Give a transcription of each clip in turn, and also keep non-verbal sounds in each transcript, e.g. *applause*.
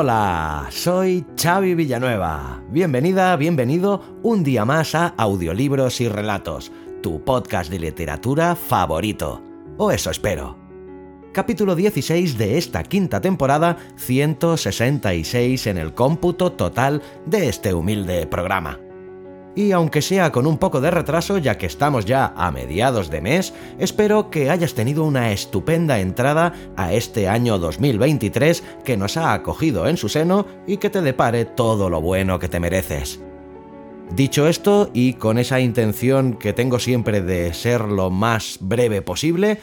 Hola, soy Xavi Villanueva. Bienvenida, bienvenido un día más a Audiolibros y Relatos, tu podcast de literatura favorito. O eso espero. Capítulo 16 de esta quinta temporada, 166 en el cómputo total de este humilde programa y aunque sea con un poco de retraso ya que estamos ya a mediados de mes, espero que hayas tenido una estupenda entrada a este año 2023 que nos ha acogido en su seno y que te depare todo lo bueno que te mereces. Dicho esto, y con esa intención que tengo siempre de ser lo más breve posible,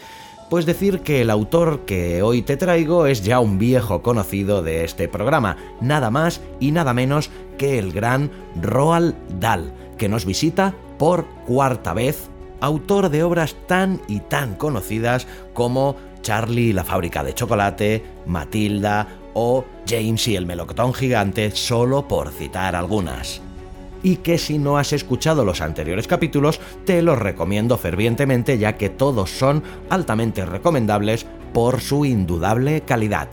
pues decir que el autor que hoy te traigo es ya un viejo conocido de este programa, nada más y nada menos que el gran Roald Dahl que nos visita por cuarta vez, autor de obras tan y tan conocidas como Charlie y la fábrica de chocolate, Matilda o James y el melocotón gigante, solo por citar algunas. Y que si no has escuchado los anteriores capítulos, te los recomiendo fervientemente ya que todos son altamente recomendables por su indudable calidad.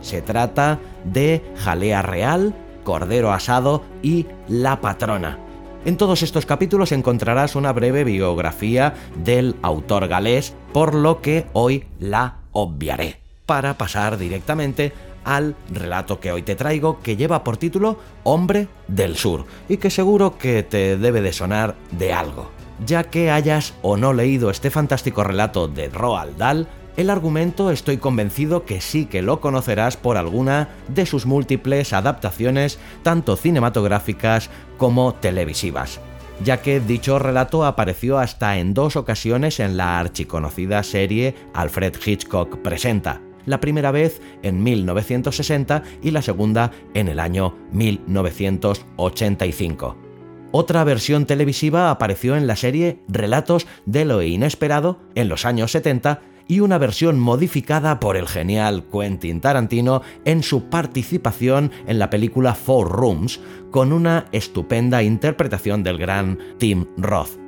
Se trata de Jalea Real, Cordero Asado y La Patrona, en todos estos capítulos encontrarás una breve biografía del autor galés, por lo que hoy la obviaré, para pasar directamente al relato que hoy te traigo, que lleva por título Hombre del Sur, y que seguro que te debe de sonar de algo. Ya que hayas o no leído este fantástico relato de Roald Dahl, el argumento estoy convencido que sí que lo conocerás por alguna de sus múltiples adaptaciones, tanto cinematográficas como televisivas ya que dicho relato apareció hasta en dos ocasiones en la archiconocida serie Alfred Hitchcock Presenta, la primera vez en 1960 y la segunda en el año 1985. Otra versión televisiva apareció en la serie Relatos de lo Inesperado en los años 70 y una versión modificada por el genial Quentin Tarantino en su participación en la película Four Rooms, con una estupenda interpretación del gran Tim Roth.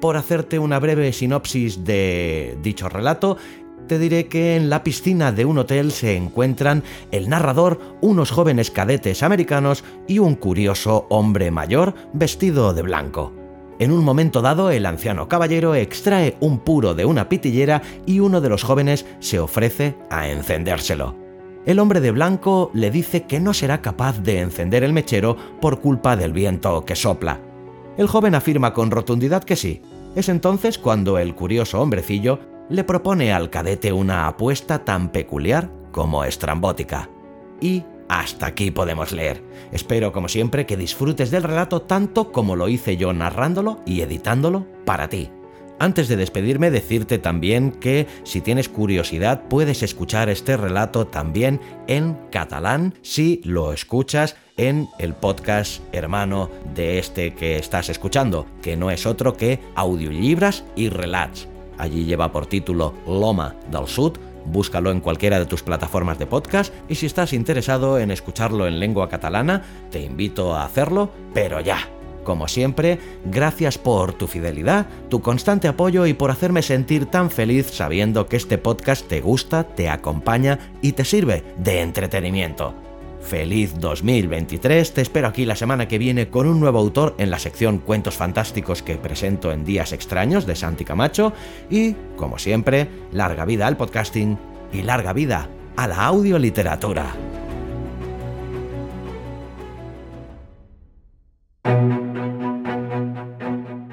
Por hacerte una breve sinopsis de dicho relato, te diré que en la piscina de un hotel se encuentran el narrador, unos jóvenes cadetes americanos y un curioso hombre mayor vestido de blanco. En un momento dado, el anciano caballero extrae un puro de una pitillera y uno de los jóvenes se ofrece a encendérselo. El hombre de blanco le dice que no será capaz de encender el mechero por culpa del viento que sopla. El joven afirma con rotundidad que sí. Es entonces cuando el curioso hombrecillo le propone al cadete una apuesta tan peculiar como estrambótica. Y hasta aquí podemos leer. Espero, como siempre, que disfrutes del relato tanto como lo hice yo narrándolo y editándolo para ti. Antes de despedirme, decirte también que si tienes curiosidad puedes escuchar este relato también en catalán si lo escuchas en el podcast hermano de este que estás escuchando, que no es otro que Audiolibras y Relats. Allí lleva por título Loma del Sud búscalo en cualquiera de tus plataformas de podcast y si estás interesado en escucharlo en lengua catalana, te invito a hacerlo, pero ya. Como siempre, gracias por tu fidelidad, tu constante apoyo y por hacerme sentir tan feliz sabiendo que este podcast te gusta, te acompaña y te sirve de entretenimiento. Feliz 2023, te espero aquí la semana que viene con un nuevo autor en la sección Cuentos Fantásticos que presento en Días Extraños de Santi Camacho y, como siempre, larga vida al podcasting y larga vida a la audioliteratura.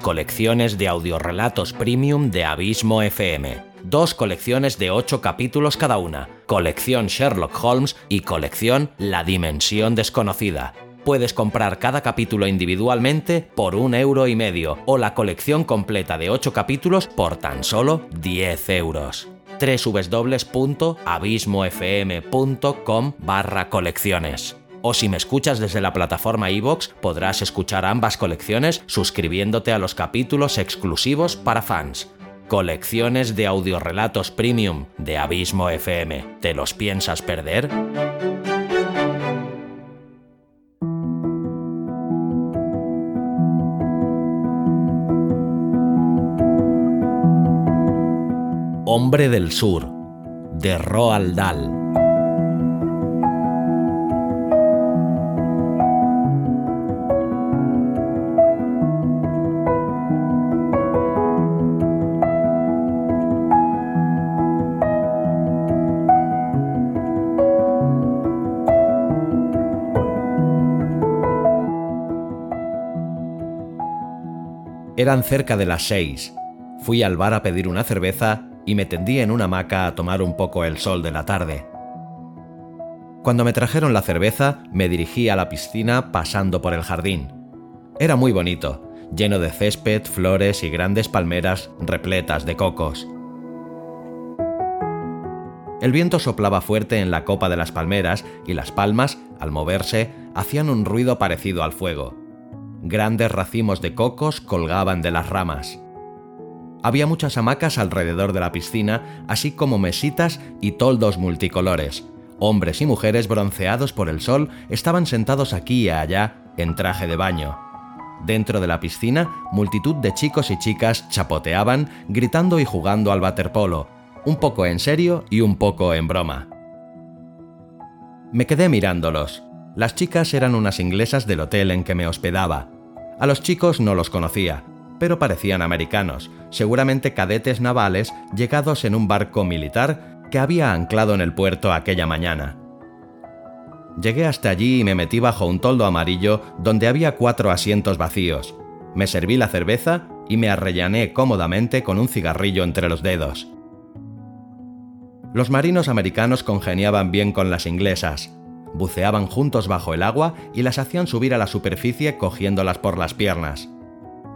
Colecciones de audiorelatos premium de Abismo FM dos colecciones de ocho capítulos cada una, colección Sherlock Holmes y colección La Dimensión Desconocida. Puedes comprar cada capítulo individualmente por un euro y medio o la colección completa de ocho capítulos por tan solo 10 euros. www.abismofm.com barra colecciones. O si me escuchas desde la plataforma iVoox, podrás escuchar ambas colecciones suscribiéndote a los capítulos exclusivos para fans. Colecciones de audiorelatos premium de Abismo FM. ¿Te los piensas perder? Hombre del Sur, de Roald Dahl. Eran cerca de las seis. Fui al bar a pedir una cerveza y me tendí en una hamaca a tomar un poco el sol de la tarde. Cuando me trajeron la cerveza, me dirigí a la piscina pasando por el jardín. Era muy bonito, lleno de césped, flores y grandes palmeras repletas de cocos. El viento soplaba fuerte en la copa de las palmeras y las palmas, al moverse, hacían un ruido parecido al fuego. Grandes racimos de cocos colgaban de las ramas. Había muchas hamacas alrededor de la piscina, así como mesitas y toldos multicolores. Hombres y mujeres bronceados por el sol estaban sentados aquí y allá en traje de baño. Dentro de la piscina, multitud de chicos y chicas chapoteaban, gritando y jugando al waterpolo, un poco en serio y un poco en broma. Me quedé mirándolos. Las chicas eran unas inglesas del hotel en que me hospedaba. A los chicos no los conocía, pero parecían americanos, seguramente cadetes navales llegados en un barco militar que había anclado en el puerto aquella mañana. Llegué hasta allí y me metí bajo un toldo amarillo donde había cuatro asientos vacíos. Me serví la cerveza y me arrellané cómodamente con un cigarrillo entre los dedos. Los marinos americanos congeniaban bien con las inglesas. Buceaban juntos bajo el agua y las hacían subir a la superficie cogiéndolas por las piernas.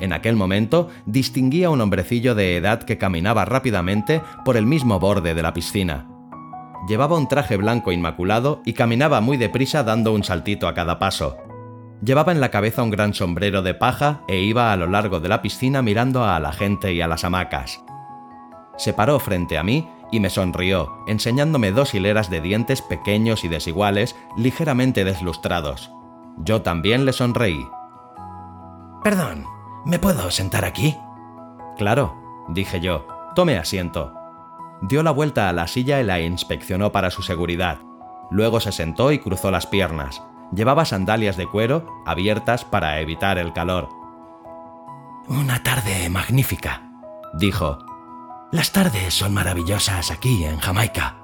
En aquel momento distinguía un hombrecillo de edad que caminaba rápidamente por el mismo borde de la piscina. Llevaba un traje blanco inmaculado y caminaba muy deprisa dando un saltito a cada paso. Llevaba en la cabeza un gran sombrero de paja e iba a lo largo de la piscina mirando a la gente y a las hamacas. Se paró frente a mí y me sonrió, enseñándome dos hileras de dientes pequeños y desiguales, ligeramente deslustrados. Yo también le sonreí. Perdón, ¿Me puedo sentar aquí? Claro, dije yo. Tome asiento. Dio la vuelta a la silla y la inspeccionó para su seguridad. Luego se sentó y cruzó las piernas. Llevaba sandalias de cuero abiertas para evitar el calor. Una tarde magnífica, dijo. Las tardes son maravillosas aquí en Jamaica.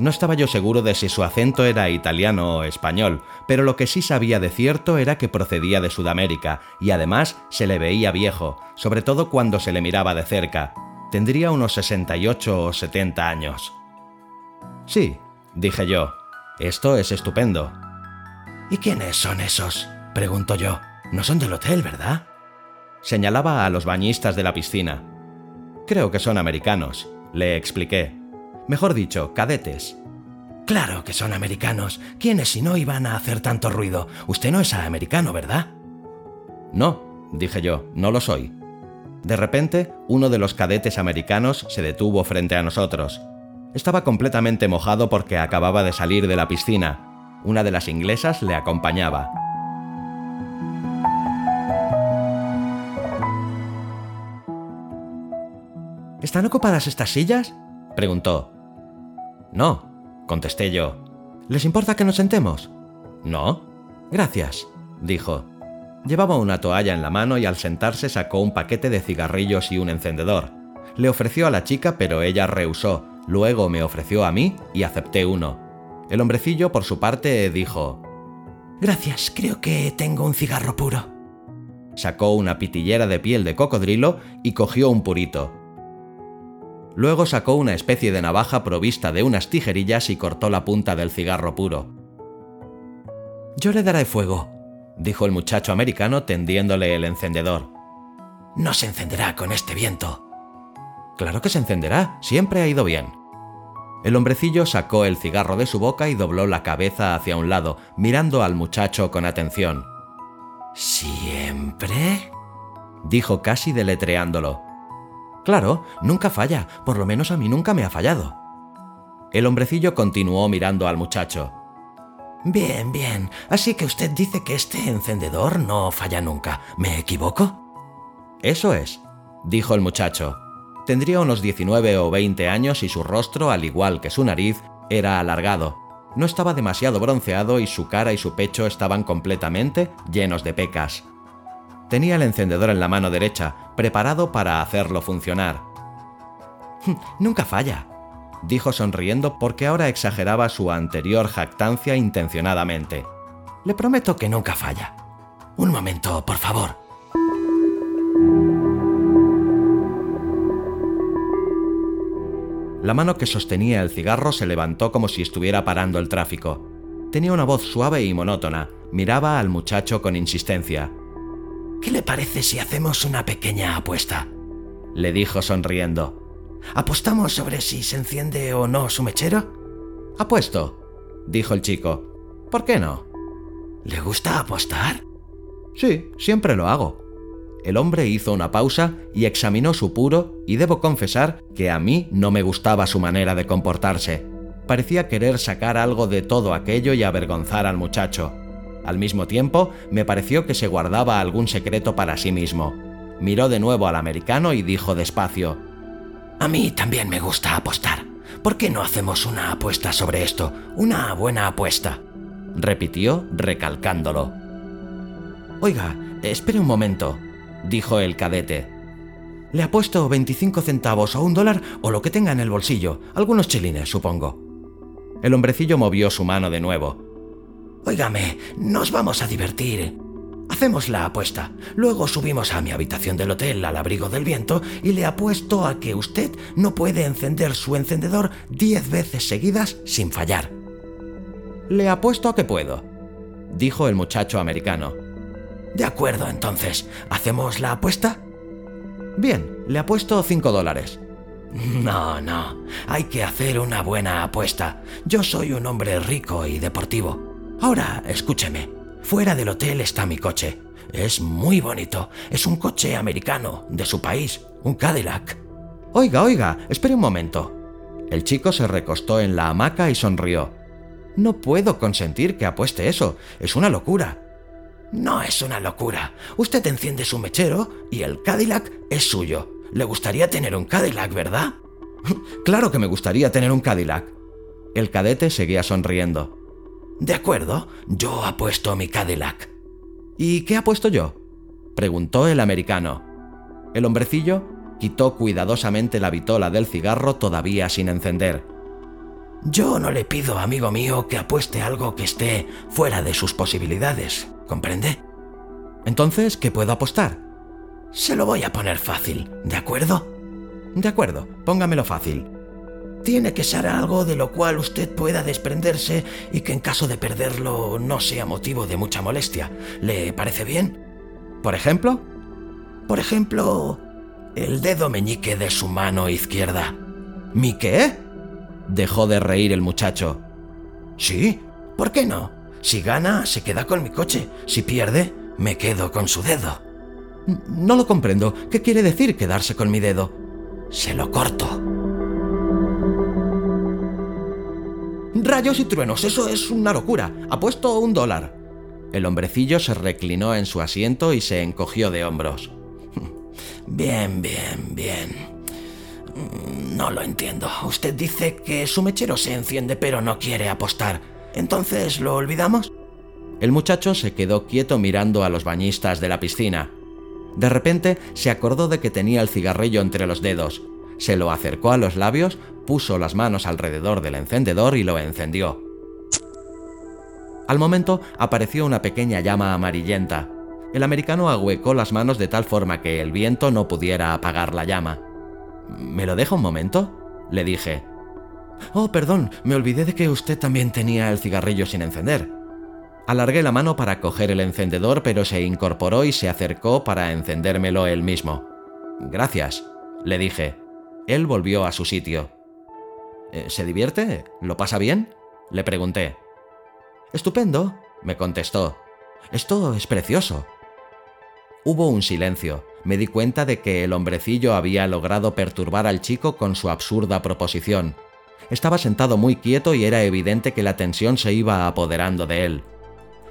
No estaba yo seguro de si su acento era italiano o español, pero lo que sí sabía de cierto era que procedía de Sudamérica, y además se le veía viejo, sobre todo cuando se le miraba de cerca. Tendría unos 68 o 70 años. Sí, dije yo, esto es estupendo. ¿Y quiénes son esos? preguntó yo. No son del hotel, ¿verdad? Señalaba a los bañistas de la piscina. Creo que son americanos, le expliqué. Mejor dicho, cadetes. Claro que son americanos. ¿Quiénes si no iban a hacer tanto ruido? Usted no es americano, ¿verdad? No, dije yo, no lo soy. De repente, uno de los cadetes americanos se detuvo frente a nosotros. Estaba completamente mojado porque acababa de salir de la piscina. Una de las inglesas le acompañaba. ¿Están ocupadas estas sillas? preguntó. No, contesté yo. ¿Les importa que nos sentemos? No. Gracias, dijo. Llevaba una toalla en la mano y al sentarse sacó un paquete de cigarrillos y un encendedor. Le ofreció a la chica pero ella rehusó. Luego me ofreció a mí y acepté uno. El hombrecillo, por su parte, dijo, Gracias, creo que tengo un cigarro puro. Sacó una pitillera de piel de cocodrilo y cogió un purito. Luego sacó una especie de navaja provista de unas tijerillas y cortó la punta del cigarro puro. Yo le daré fuego, dijo el muchacho americano tendiéndole el encendedor. No se encenderá con este viento. Claro que se encenderá, siempre ha ido bien. El hombrecillo sacó el cigarro de su boca y dobló la cabeza hacia un lado, mirando al muchacho con atención. ¿Siempre? dijo casi deletreándolo. Claro, nunca falla, por lo menos a mí nunca me ha fallado. El hombrecillo continuó mirando al muchacho. Bien, bien. Así que usted dice que este encendedor no falla nunca. ¿Me equivoco? Eso es, dijo el muchacho. Tendría unos 19 o 20 años y su rostro, al igual que su nariz, era alargado. No estaba demasiado bronceado y su cara y su pecho estaban completamente llenos de pecas. Tenía el encendedor en la mano derecha, preparado para hacerlo funcionar. *laughs* Nunca falla, dijo sonriendo porque ahora exageraba su anterior jactancia intencionadamente. Le prometo que nunca falla. Un momento, por favor. La mano que sostenía el cigarro se levantó como si estuviera parando el tráfico. Tenía una voz suave y monótona. Miraba al muchacho con insistencia. ¿Qué le parece si hacemos una pequeña apuesta? Le dijo sonriendo. ¿Apostamos sobre si se enciende o no su mechero? Apuesto, dijo el chico. ¿Por qué no? ¿Le gusta apostar? Sí, siempre lo hago. El hombre hizo una pausa y examinó su puro y debo confesar que a mí no me gustaba su manera de comportarse. Parecía querer sacar algo de todo aquello y avergonzar al muchacho. Al mismo tiempo, me pareció que se guardaba algún secreto para sí mismo. Miró de nuevo al americano y dijo despacio, A mí también me gusta apostar. ¿Por qué no hacemos una apuesta sobre esto? Una buena apuesta. Repitió recalcándolo. Oiga, espere un momento, dijo el cadete. Le apuesto 25 centavos o un dólar o lo que tenga en el bolsillo, algunos chilines, supongo. El hombrecillo movió su mano de nuevo. Óigame, nos vamos a divertir. Hacemos la apuesta. Luego subimos a mi habitación del hotel al abrigo del viento y le apuesto a que usted no puede encender su encendedor diez veces seguidas sin fallar. Le apuesto a que puedo, dijo el muchacho americano. De acuerdo, entonces, ¿hacemos la apuesta? Bien, le apuesto cinco dólares. No, no, hay que hacer una buena apuesta. Yo soy un hombre rico y deportivo. Ahora, escúcheme, fuera del hotel está mi coche. Es muy bonito, es un coche americano, de su país, un Cadillac. Oiga, oiga, espere un momento. El chico se recostó en la hamaca y sonrió. No puedo consentir que apueste eso, es una locura. No es una locura. Usted enciende su mechero y el Cadillac es suyo. Le gustaría tener un Cadillac, ¿verdad? *laughs* claro que me gustaría tener un Cadillac. El cadete seguía sonriendo. De acuerdo, yo apuesto mi Cadillac. ¿Y qué apuesto yo? preguntó el americano. El hombrecillo quitó cuidadosamente la vitola del cigarro todavía sin encender. Yo no le pido, amigo mío, que apueste algo que esté fuera de sus posibilidades, ¿comprende? Entonces, ¿qué puedo apostar? Se lo voy a poner fácil, ¿de acuerdo? De acuerdo, póngamelo fácil. Tiene que ser algo de lo cual usted pueda desprenderse y que en caso de perderlo no sea motivo de mucha molestia. ¿Le parece bien? ¿Por ejemplo? Por ejemplo, el dedo meñique de su mano izquierda. ¿Mi qué? Dejó de reír el muchacho. Sí, ¿por qué no? Si gana, se queda con mi coche. Si pierde, me quedo con su dedo. No lo comprendo. ¿Qué quiere decir quedarse con mi dedo? Se lo corto. Rayos y truenos, eso es una locura. Apuesto un dólar. El hombrecillo se reclinó en su asiento y se encogió de hombros. *laughs* Bien, bien, bien. No lo entiendo. Usted dice que su mechero se enciende pero no quiere apostar. ¿Entonces lo olvidamos? El muchacho se quedó quieto mirando a los bañistas de la piscina. De repente se acordó de que tenía el cigarrillo entre los dedos. Se lo acercó a los labios, puso las manos alrededor del encendedor y lo encendió. Al momento apareció una pequeña llama amarillenta. El americano ahuecó las manos de tal forma que el viento no pudiera apagar la llama. ¿Me lo deja un momento? le dije. Oh, perdón, me olvidé de que usted también tenía el cigarrillo sin encender. Alargué la mano para coger el encendedor, pero se incorporó y se acercó para encendérmelo él mismo. Gracias, le dije. Él volvió a su sitio. Eh, ¿Se divierte? ¿Lo pasa bien? Le pregunté. Estupendo, me contestó. Esto es precioso. Hubo un silencio. Me di cuenta de que el hombrecillo había logrado perturbar al chico con su absurda proposición. Estaba sentado muy quieto y era evidente que la tensión se iba apoderando de él.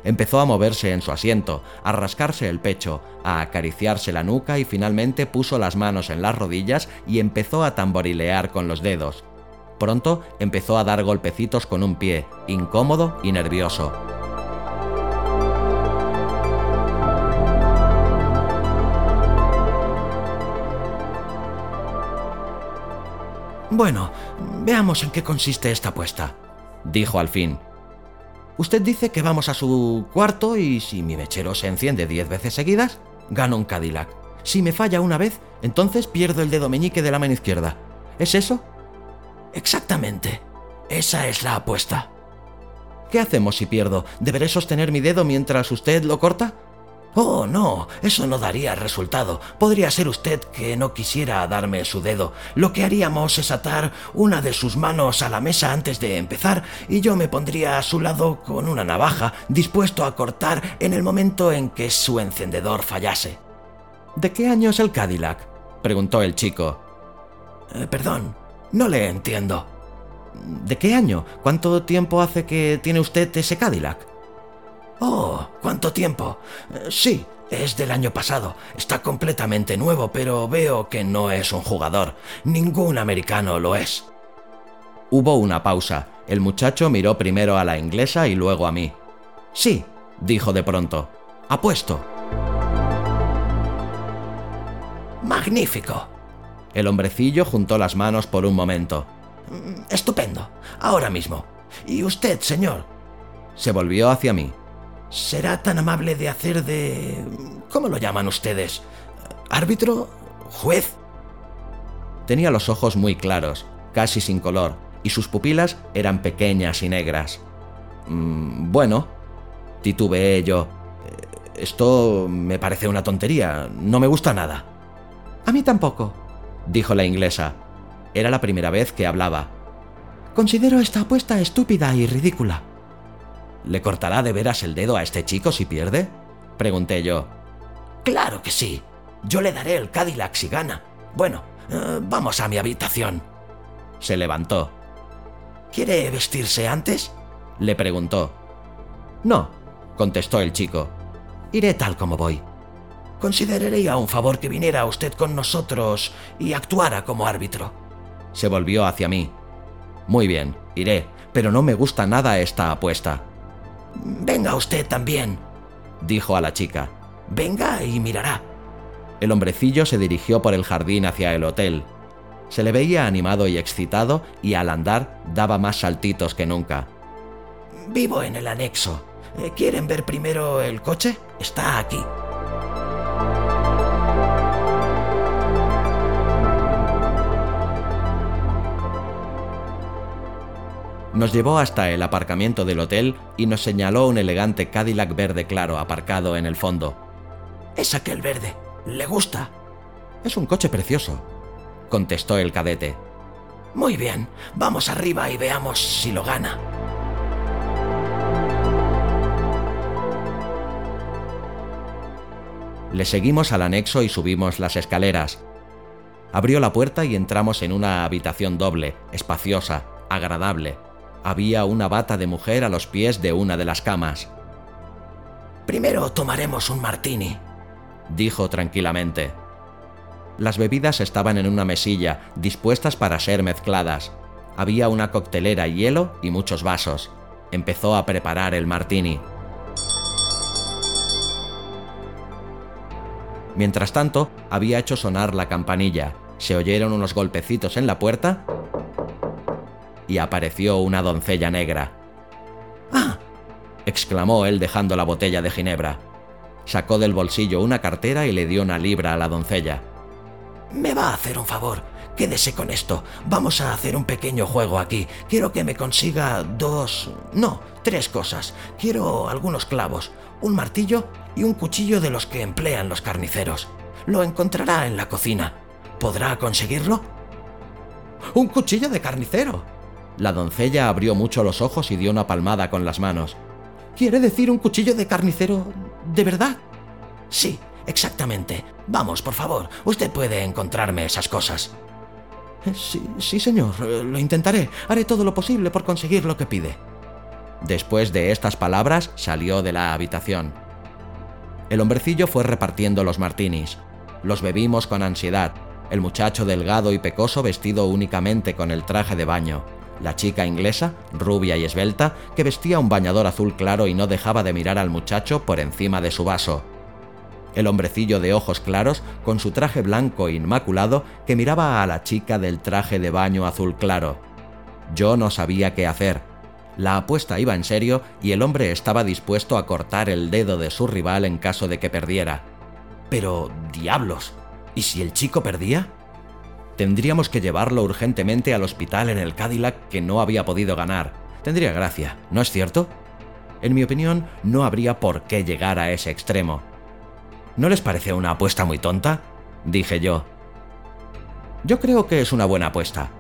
Empezó a moverse en su asiento, a rascarse el pecho, a acariciarse la nuca y finalmente puso las manos en las rodillas y empezó a tamborilear con los dedos. Pronto empezó a dar golpecitos con un pie, incómodo y nervioso. Bueno, veamos en qué consiste esta apuesta, dijo al fin. Usted dice que vamos a su cuarto y si mi mechero se enciende diez veces seguidas, gano un Cadillac. Si me falla una vez, entonces pierdo el dedo meñique de la mano izquierda. ¿Es eso? Exactamente. Esa es la apuesta. ¿Qué hacemos si pierdo? ¿Deberé sostener mi dedo mientras usted lo corta? Oh, no, eso no daría resultado. Podría ser usted que no quisiera darme su dedo. Lo que haríamos es atar una de sus manos a la mesa antes de empezar y yo me pondría a su lado con una navaja, dispuesto a cortar en el momento en que su encendedor fallase. ¿De qué año es el Cadillac? preguntó el chico. Eh, perdón, no le entiendo. ¿De qué año? ¿Cuánto tiempo hace que tiene usted ese Cadillac? Oh, ¿cuánto tiempo? Eh, sí, es del año pasado. Está completamente nuevo, pero veo que no es un jugador. Ningún americano lo es. Hubo una pausa. El muchacho miró primero a la inglesa y luego a mí. Sí, dijo de pronto. Apuesto. Magnífico. El hombrecillo juntó las manos por un momento. Mm, estupendo. Ahora mismo. ¿Y usted, señor? Se volvió hacia mí. ¿Será tan amable de hacer de... ¿Cómo lo llaman ustedes? ¿Árbitro? ¿Juez? Tenía los ojos muy claros, casi sin color, y sus pupilas eran pequeñas y negras. Mm, bueno, titubeé yo. Esto me parece una tontería, no me gusta nada. A mí tampoco, dijo la inglesa. Era la primera vez que hablaba. Considero esta apuesta estúpida y ridícula. ¿Le cortará de veras el dedo a este chico si pierde? Pregunté yo. Claro que sí. Yo le daré el Cadillac si gana. Bueno, eh, vamos a mi habitación. Se levantó. ¿Quiere vestirse antes? Le preguntó. No, contestó el chico. Iré tal como voy. Consideraría un favor que viniera usted con nosotros y actuara como árbitro. Se volvió hacia mí. Muy bien, iré, pero no me gusta nada esta apuesta. Venga usted también, dijo a la chica. Venga y mirará. El hombrecillo se dirigió por el jardín hacia el hotel. Se le veía animado y excitado y al andar daba más saltitos que nunca. Vivo en el anexo. ¿Quieren ver primero el coche? Está aquí. Nos llevó hasta el aparcamiento del hotel y nos señaló un elegante Cadillac verde claro aparcado en el fondo. Es aquel verde. ¿Le gusta? Es un coche precioso, contestó el cadete. Muy bien, vamos arriba y veamos si lo gana. Le seguimos al anexo y subimos las escaleras. Abrió la puerta y entramos en una habitación doble, espaciosa, agradable, había una bata de mujer a los pies de una de las camas. Primero tomaremos un martini, dijo tranquilamente. Las bebidas estaban en una mesilla, dispuestas para ser mezcladas. Había una coctelera, hielo y muchos vasos. Empezó a preparar el martini. Mientras tanto, había hecho sonar la campanilla. Se oyeron unos golpecitos en la puerta y apareció una doncella negra. ¡Ah! exclamó él dejando la botella de ginebra. Sacó del bolsillo una cartera y le dio una libra a la doncella. Me va a hacer un favor. Quédese con esto. Vamos a hacer un pequeño juego aquí. Quiero que me consiga dos... No, tres cosas. Quiero algunos clavos, un martillo y un cuchillo de los que emplean los carniceros. Lo encontrará en la cocina. ¿Podrá conseguirlo? ¡Un cuchillo de carnicero! La doncella abrió mucho los ojos y dio una palmada con las manos. ¿Quiere decir un cuchillo de carnicero de verdad? Sí, exactamente. Vamos, por favor, usted puede encontrarme esas cosas. Eh, sí, sí, señor, eh, lo intentaré. Haré todo lo posible por conseguir lo que pide. Después de estas palabras, salió de la habitación. El hombrecillo fue repartiendo los martinis. Los bebimos con ansiedad. El muchacho delgado y pecoso vestido únicamente con el traje de baño. La chica inglesa, rubia y esbelta, que vestía un bañador azul claro y no dejaba de mirar al muchacho por encima de su vaso. El hombrecillo de ojos claros, con su traje blanco inmaculado, que miraba a la chica del traje de baño azul claro. Yo no sabía qué hacer. La apuesta iba en serio y el hombre estaba dispuesto a cortar el dedo de su rival en caso de que perdiera. Pero, diablos, ¿y si el chico perdía? Tendríamos que llevarlo urgentemente al hospital en el Cadillac que no había podido ganar. Tendría gracia, ¿no es cierto? En mi opinión, no habría por qué llegar a ese extremo. ¿No les parece una apuesta muy tonta? dije yo. Yo creo que es una buena apuesta,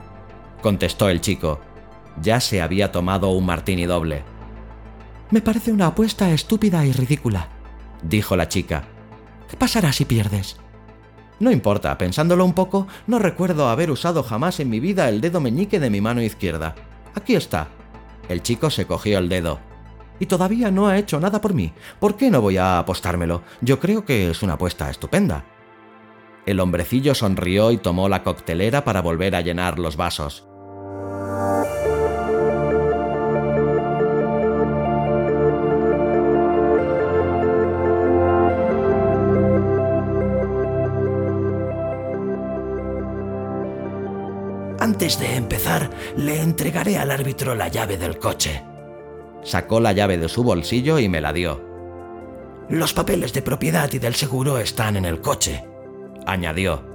contestó el chico. Ya se había tomado un martini doble. Me parece una apuesta estúpida y ridícula, dijo la chica. ¿Qué pasará si pierdes? No importa, pensándolo un poco, no recuerdo haber usado jamás en mi vida el dedo meñique de mi mano izquierda. Aquí está. El chico se cogió el dedo y todavía no ha hecho nada por mí. ¿Por qué no voy a apostármelo? Yo creo que es una apuesta estupenda. El hombrecillo sonrió y tomó la coctelera para volver a llenar los vasos. Antes de empezar, le entregaré al árbitro la llave del coche. Sacó la llave de su bolsillo y me la dio. Los papeles de propiedad y del seguro están en el coche, añadió.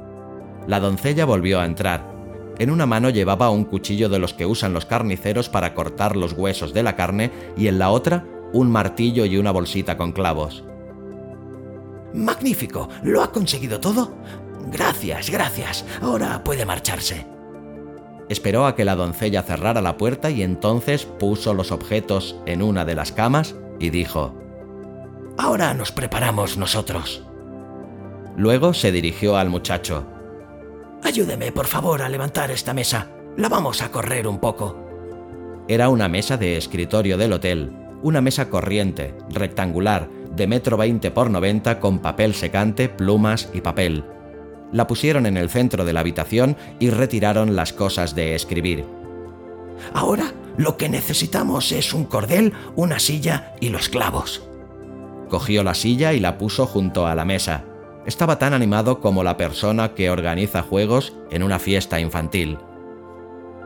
La doncella volvió a entrar. En una mano llevaba un cuchillo de los que usan los carniceros para cortar los huesos de la carne y en la otra un martillo y una bolsita con clavos. Magnífico, ¿lo ha conseguido todo? Gracias, gracias. Ahora puede marcharse. Esperó a que la doncella cerrara la puerta y entonces puso los objetos en una de las camas y dijo, Ahora nos preparamos nosotros. Luego se dirigió al muchacho. Ayúdeme, por favor, a levantar esta mesa. La vamos a correr un poco. Era una mesa de escritorio del hotel, una mesa corriente, rectangular, de metro veinte por 90 con papel secante, plumas y papel la pusieron en el centro de la habitación y retiraron las cosas de escribir. Ahora lo que necesitamos es un cordel, una silla y los clavos. Cogió la silla y la puso junto a la mesa. Estaba tan animado como la persona que organiza juegos en una fiesta infantil.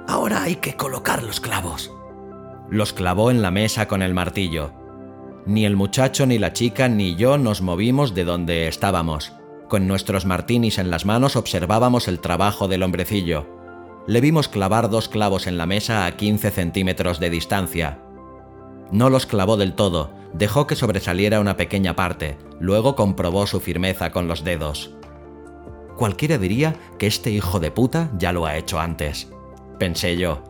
Ahora hay que colocar los clavos. Los clavó en la mesa con el martillo. Ni el muchacho, ni la chica, ni yo nos movimos de donde estábamos. Con nuestros martinis en las manos observábamos el trabajo del hombrecillo. Le vimos clavar dos clavos en la mesa a 15 centímetros de distancia. No los clavó del todo, dejó que sobresaliera una pequeña parte, luego comprobó su firmeza con los dedos. Cualquiera diría que este hijo de puta ya lo ha hecho antes. Pensé yo.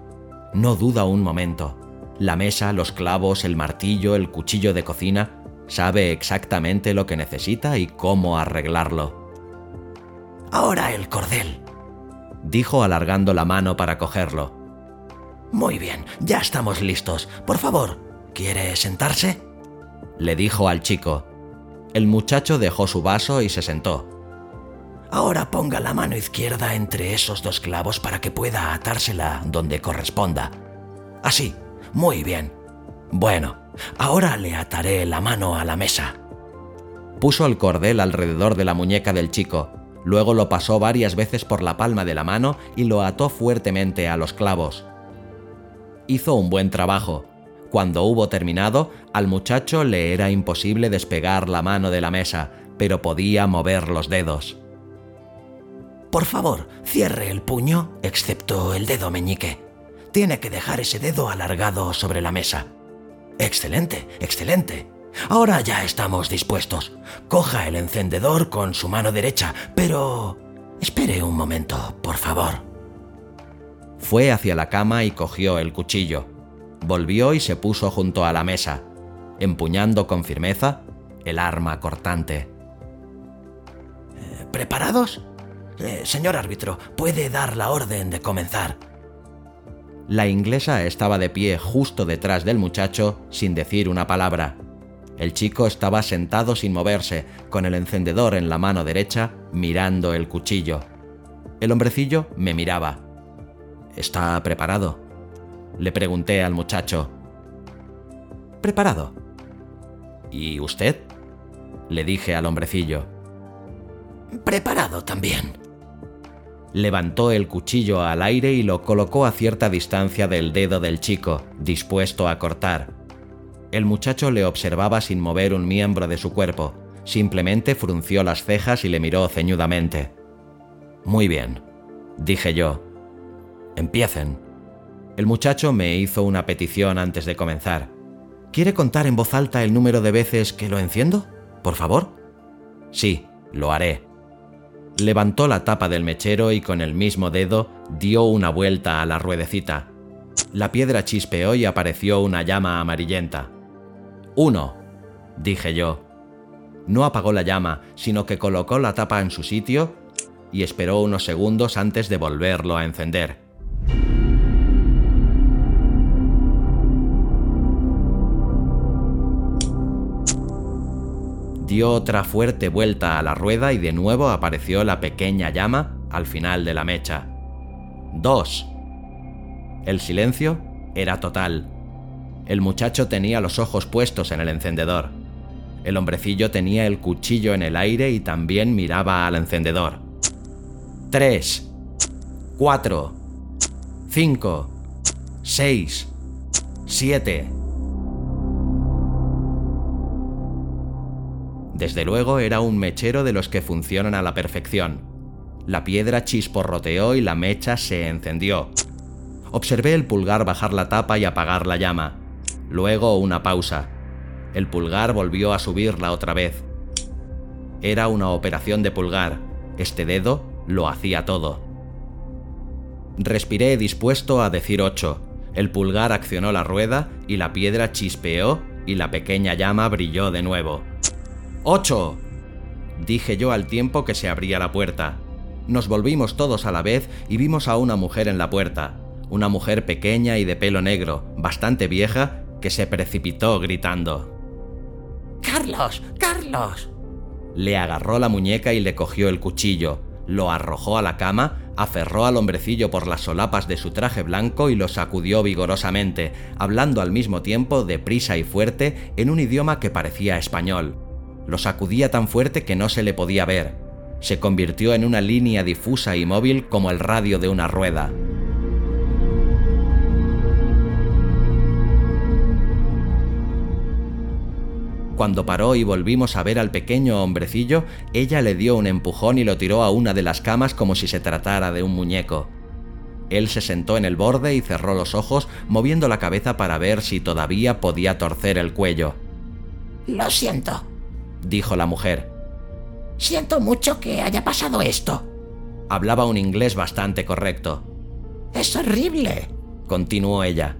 No duda un momento. La mesa, los clavos, el martillo, el cuchillo de cocina, sabe exactamente lo que necesita y cómo arreglarlo. Ahora el cordel, dijo alargando la mano para cogerlo. Muy bien, ya estamos listos. Por favor, ¿quiere sentarse? Le dijo al chico. El muchacho dejó su vaso y se sentó. Ahora ponga la mano izquierda entre esos dos clavos para que pueda atársela donde corresponda. Así, muy bien. Bueno, ahora le ataré la mano a la mesa. Puso el cordel alrededor de la muñeca del chico, luego lo pasó varias veces por la palma de la mano y lo ató fuertemente a los clavos. Hizo un buen trabajo. Cuando hubo terminado, al muchacho le era imposible despegar la mano de la mesa, pero podía mover los dedos. Por favor, cierre el puño, excepto el dedo meñique. Tiene que dejar ese dedo alargado sobre la mesa. Excelente, excelente. Ahora ya estamos dispuestos. Coja el encendedor con su mano derecha, pero... Espere un momento, por favor. Fue hacia la cama y cogió el cuchillo. Volvió y se puso junto a la mesa, empuñando con firmeza el arma cortante. Eh, ¿Preparados? Eh, señor árbitro, puede dar la orden de comenzar. La inglesa estaba de pie justo detrás del muchacho sin decir una palabra. El chico estaba sentado sin moverse, con el encendedor en la mano derecha, mirando el cuchillo. El hombrecillo me miraba. ¿Está preparado? Le pregunté al muchacho. Preparado. ¿Y usted? Le dije al hombrecillo. Preparado también. Levantó el cuchillo al aire y lo colocó a cierta distancia del dedo del chico, dispuesto a cortar. El muchacho le observaba sin mover un miembro de su cuerpo, simplemente frunció las cejas y le miró ceñudamente. Muy bien, dije yo. Empiecen. El muchacho me hizo una petición antes de comenzar. ¿Quiere contar en voz alta el número de veces que lo enciendo? Por favor. Sí, lo haré. Levantó la tapa del mechero y con el mismo dedo dio una vuelta a la ruedecita. La piedra chispeó y apareció una llama amarillenta. Uno, dije yo. No apagó la llama, sino que colocó la tapa en su sitio y esperó unos segundos antes de volverlo a encender. Dio otra fuerte vuelta a la rueda y de nuevo apareció la pequeña llama al final de la mecha. Dos. El silencio era total. El muchacho tenía los ojos puestos en el encendedor. El hombrecillo tenía el cuchillo en el aire y también miraba al encendedor. Tres. Cuatro. Cinco. Seis. Siete. Desde luego era un mechero de los que funcionan a la perfección. La piedra chisporroteó y la mecha se encendió. Observé el pulgar bajar la tapa y apagar la llama. Luego una pausa. El pulgar volvió a subirla otra vez. Era una operación de pulgar. Este dedo lo hacía todo. Respiré dispuesto a decir ocho. El pulgar accionó la rueda y la piedra chispeó y la pequeña llama brilló de nuevo. ¡Ocho! dije yo al tiempo que se abría la puerta. Nos volvimos todos a la vez y vimos a una mujer en la puerta, una mujer pequeña y de pelo negro, bastante vieja, que se precipitó gritando. ¡Carlos! ¡Carlos! Le agarró la muñeca y le cogió el cuchillo, lo arrojó a la cama, aferró al hombrecillo por las solapas de su traje blanco y lo sacudió vigorosamente, hablando al mismo tiempo deprisa y fuerte en un idioma que parecía español. Lo sacudía tan fuerte que no se le podía ver. Se convirtió en una línea difusa y móvil como el radio de una rueda. Cuando paró y volvimos a ver al pequeño hombrecillo, ella le dio un empujón y lo tiró a una de las camas como si se tratara de un muñeco. Él se sentó en el borde y cerró los ojos, moviendo la cabeza para ver si todavía podía torcer el cuello. Lo siento, dijo la mujer. Siento mucho que haya pasado esto. Hablaba un inglés bastante correcto. Es horrible, continuó ella.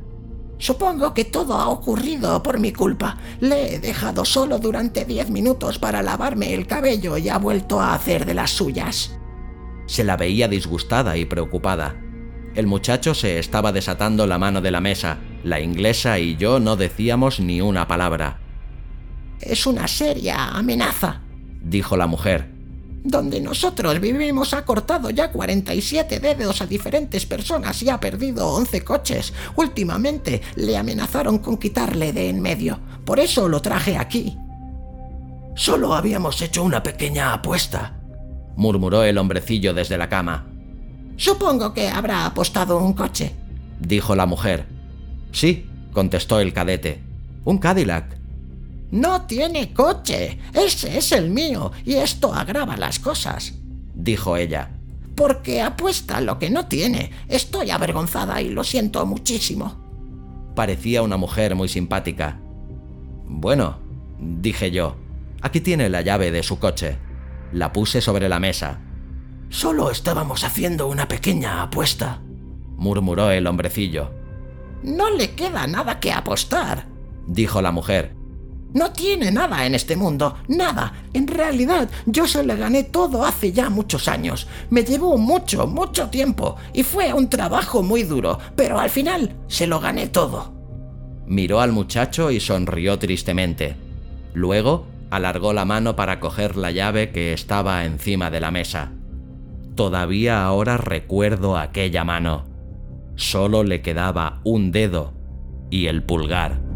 Supongo que todo ha ocurrido por mi culpa. Le he dejado solo durante diez minutos para lavarme el cabello y ha vuelto a hacer de las suyas. Se la veía disgustada y preocupada. El muchacho se estaba desatando la mano de la mesa. La inglesa y yo no decíamos ni una palabra. Es una seria amenaza, dijo la mujer. Donde nosotros vivimos ha cortado ya 47 dedos a diferentes personas y ha perdido 11 coches. Últimamente le amenazaron con quitarle de en medio. Por eso lo traje aquí. Solo habíamos hecho una pequeña apuesta, murmuró el hombrecillo desde la cama. Supongo que habrá apostado un coche, dijo la mujer. Sí, contestó el cadete. Un Cadillac. No tiene coche. Ese es el mío y esto agrava las cosas, dijo ella. Porque apuesta lo que no tiene. Estoy avergonzada y lo siento muchísimo. Parecía una mujer muy simpática. Bueno, dije yo, aquí tiene la llave de su coche. La puse sobre la mesa. Solo estábamos haciendo una pequeña apuesta. murmuró el hombrecillo. No le queda nada que apostar, dijo la mujer. No tiene nada en este mundo, nada. En realidad, yo se le gané todo hace ya muchos años. Me llevó mucho, mucho tiempo y fue un trabajo muy duro, pero al final se lo gané todo. Miró al muchacho y sonrió tristemente. Luego alargó la mano para coger la llave que estaba encima de la mesa. Todavía ahora recuerdo aquella mano. Solo le quedaba un dedo y el pulgar.